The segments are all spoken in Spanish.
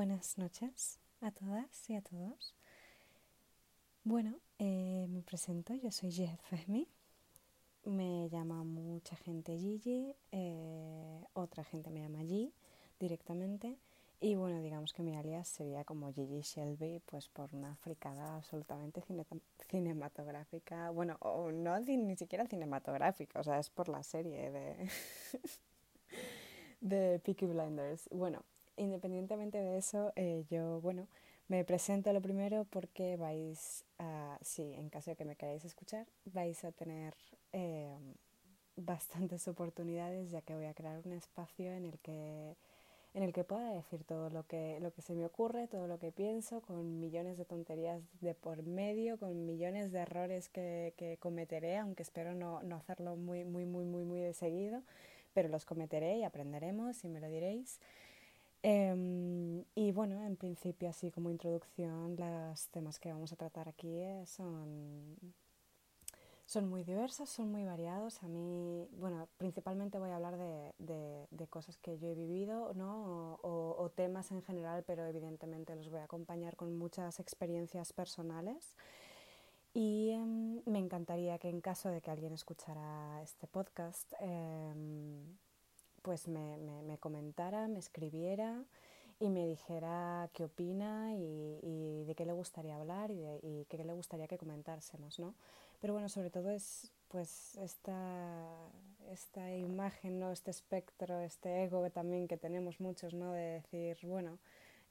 Buenas noches a todas y a todos. Bueno, eh, me presento, yo soy Jed Fehmi. Me llama mucha gente Gigi, eh, otra gente me llama G directamente. Y bueno, digamos que mi alias sería como Gigi Shelby, pues por una fricada absolutamente cinematográfica. Bueno, o no ni siquiera cinematográfica, o sea, es por la serie de, de Peaky Blinders. Bueno, independientemente de eso, eh, yo, bueno, me presento lo primero porque vais a, sí, en caso de que me queráis escuchar, vais a tener eh, bastantes oportunidades ya que voy a crear un espacio en el que en el que pueda decir todo lo que, lo que se me ocurre, todo lo que pienso, con millones de tonterías de por medio, con millones de errores que, que cometeré, aunque espero no, no hacerlo muy, muy, muy, muy, muy de seguido, pero los cometeré y aprenderemos y me lo diréis. Em, y bueno, en principio, así como introducción, los temas que vamos a tratar aquí eh, son, son muy diversos, son muy variados. A mí, bueno, principalmente voy a hablar de, de, cosas que yo he vivido, ¿no? O, temas en general, pero evidentemente los voy a acompañar con muchas experiencias personales. Y eh, me encantaría que en caso de que alguien escuchara este podcast, eh, pues me, me, me, comentara, me escribiera y me dijera qué opina y, y de qué le gustaría hablar y, de, qué le gustaría que comentásemos, ¿no? Pero bueno, sobre todo es pues esta, esta imagen, ¿no? Este espectro, este ego también que tenemos muchos, ¿no? De decir, bueno,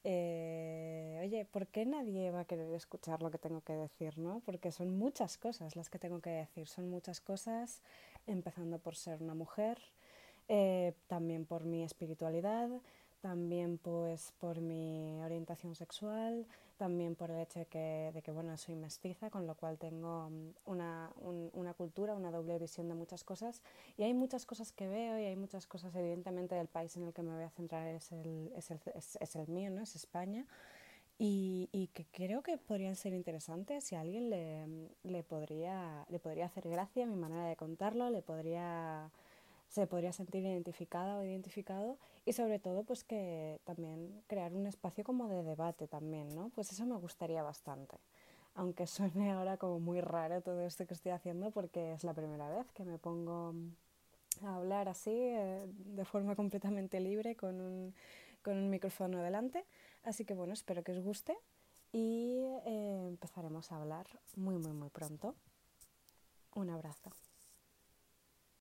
eh, oye, ¿por qué nadie va a querer escuchar lo que tengo que decir, no? Porque son muchas cosas las que tengo que decir, son muchas cosas, empezando por ser una mujer, eh, también por mi espiritualidad, también pues por mi orientación sexual, también por el hecho de que, de que bueno, soy mestiza, con lo cual tengo mm, una, un, una cultura, una doble visión de muchas cosas. Y hay muchas cosas que veo y hay muchas cosas, evidentemente, del país en el que me voy a centrar es el, es el, es, es el mío, ¿no? Es España. Y, y, que creo que podrían ser interesantes si a alguien le, le, podría, le podría hacer gracia mi manera de contarlo, le podría se podría sentir identificada o identificado y sobre todo pues que también crear un espacio como de debate también, ¿no? Pues eso me gustaría bastante. Aunque suene ahora como muy raro todo esto que estoy haciendo porque es la primera vez que me pongo a hablar así eh, de forma completamente libre con un, con un micrófono delante. Así que bueno, espero que os guste y eh, empezaremos a hablar muy muy muy pronto. Un abrazo.